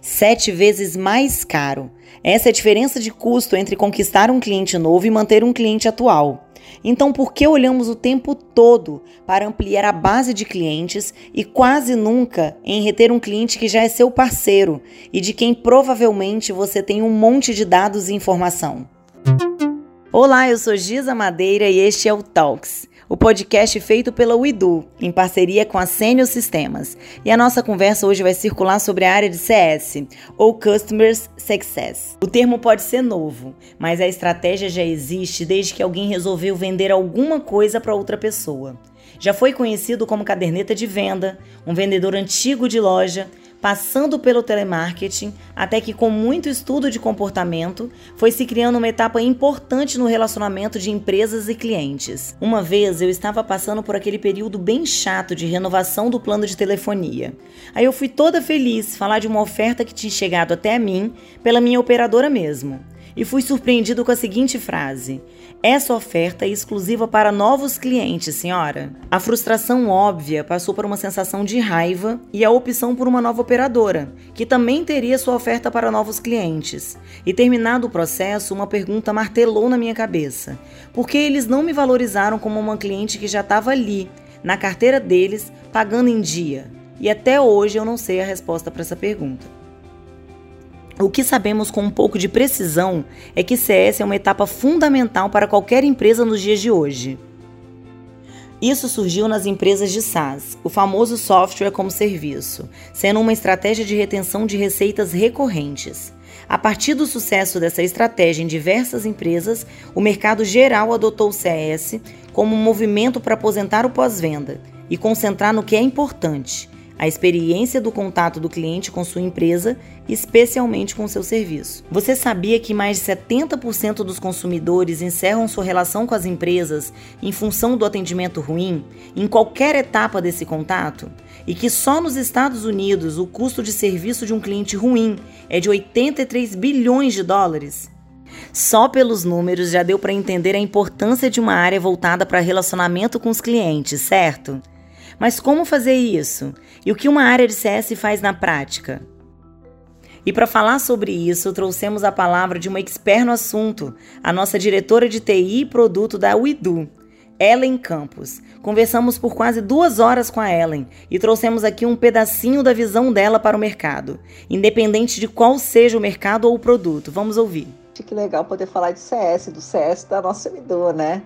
Sete vezes mais caro. Essa é a diferença de custo entre conquistar um cliente novo e manter um cliente atual. Então, por que olhamos o tempo todo para ampliar a base de clientes e quase nunca em reter um cliente que já é seu parceiro e de quem provavelmente você tem um monte de dados e informação? Olá, eu sou Giza Madeira e este é o Talks o podcast feito pela Uidu, em parceria com a Senior Sistemas. E a nossa conversa hoje vai circular sobre a área de CS, ou Customers Success. O termo pode ser novo, mas a estratégia já existe desde que alguém resolveu vender alguma coisa para outra pessoa. Já foi conhecido como caderneta de venda, um vendedor antigo de loja, passando pelo telemarketing, até que, com muito estudo de comportamento, foi se criando uma etapa importante no relacionamento de empresas e clientes. Uma vez eu estava passando por aquele período bem chato de renovação do plano de telefonia. Aí eu fui toda feliz falar de uma oferta que tinha chegado até mim pela minha operadora mesmo e fui surpreendido com a seguinte frase: Essa oferta é exclusiva para novos clientes, senhora. A frustração óbvia passou por uma sensação de raiva e a opção por uma nova operadora, que também teria sua oferta para novos clientes. E terminado o processo, uma pergunta martelou na minha cabeça: por que eles não me valorizaram como uma cliente que já estava ali, na carteira deles, pagando em dia? E até hoje eu não sei a resposta para essa pergunta. O que sabemos com um pouco de precisão é que CS é uma etapa fundamental para qualquer empresa nos dias de hoje. Isso surgiu nas empresas de SaaS, o famoso software como serviço, sendo uma estratégia de retenção de receitas recorrentes. A partir do sucesso dessa estratégia em diversas empresas, o mercado geral adotou o CS como um movimento para aposentar o pós-venda e concentrar no que é importante, a experiência do contato do cliente com sua empresa, especialmente com seu serviço. Você sabia que mais de 70% dos consumidores encerram sua relação com as empresas em função do atendimento ruim, em qualquer etapa desse contato? E que só nos Estados Unidos o custo de serviço de um cliente ruim é de 83 bilhões de dólares? Só pelos números já deu para entender a importância de uma área voltada para relacionamento com os clientes, certo? Mas como fazer isso? E o que uma área de CS faz na prática? E para falar sobre isso, trouxemos a palavra de uma expert no assunto, a nossa diretora de TI e produto da Uidu, Ellen Campos. Conversamos por quase duas horas com a Ellen e trouxemos aqui um pedacinho da visão dela para o mercado, independente de qual seja o mercado ou o produto. Vamos ouvir. Que legal poder falar de CS, do CS da nossa Uidu, né?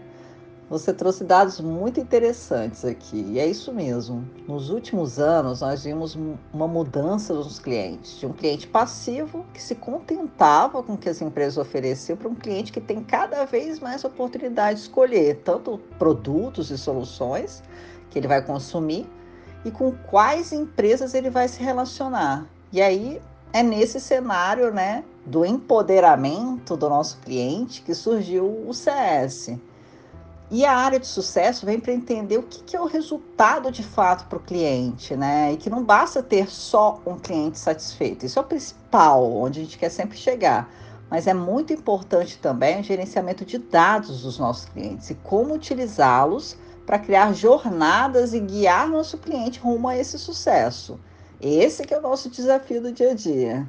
Você trouxe dados muito interessantes aqui, e é isso mesmo. Nos últimos anos, nós vimos uma mudança nos clientes, de um cliente passivo que se contentava com o que as empresas ofereciam para um cliente que tem cada vez mais oportunidade de escolher tanto produtos e soluções que ele vai consumir e com quais empresas ele vai se relacionar. E aí é nesse cenário, né, do empoderamento do nosso cliente que surgiu o CS e a área de sucesso vem para entender o que, que, é o resultado de fato para o cliente, né? E que não basta ter só um cliente satisfeito. Isso é o principal, onde a gente quer sempre chegar. Mas é muito importante também o gerenciamento de dados dos nossos clientes e como utilizá-los para criar jornadas e guiar nosso cliente rumo a esse sucesso. Esse que é o nosso desafio do dia a dia.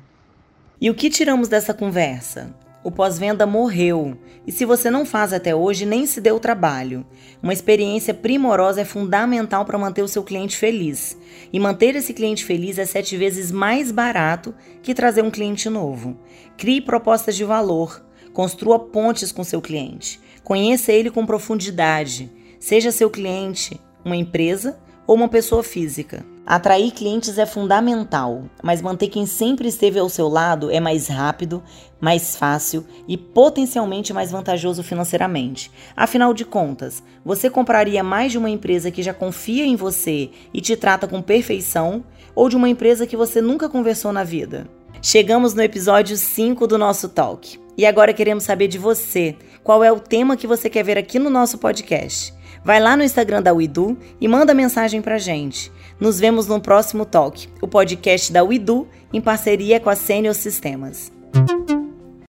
E o que tiramos dessa conversa? O pós-venda morreu, e se você não faz até hoje, nem se deu trabalho. Uma experiência primorosa é fundamental para manter o seu cliente feliz. E manter esse cliente feliz é sete vezes mais barato que trazer um cliente novo. Crie propostas de valor, construa pontes com seu cliente, conheça ele com profundidade. Seja seu cliente uma empresa ou uma pessoa física. Atrair clientes é fundamental, mas manter quem sempre esteve ao seu lado é mais rápido, mais fácil e potencialmente mais vantajoso financeiramente. Afinal de contas, você compraria mais de uma empresa que já confia em você e te trata com perfeição ou de uma empresa que você nunca conversou na vida? Chegamos no episódio 5 do nosso talk. E agora queremos saber de você. Qual é o tema que você quer ver aqui no nosso podcast? Vai lá no Instagram da Uidu e manda mensagem pra gente. Nos vemos no próximo Talk, o podcast da Uidu em parceria com a Senior Sistemas.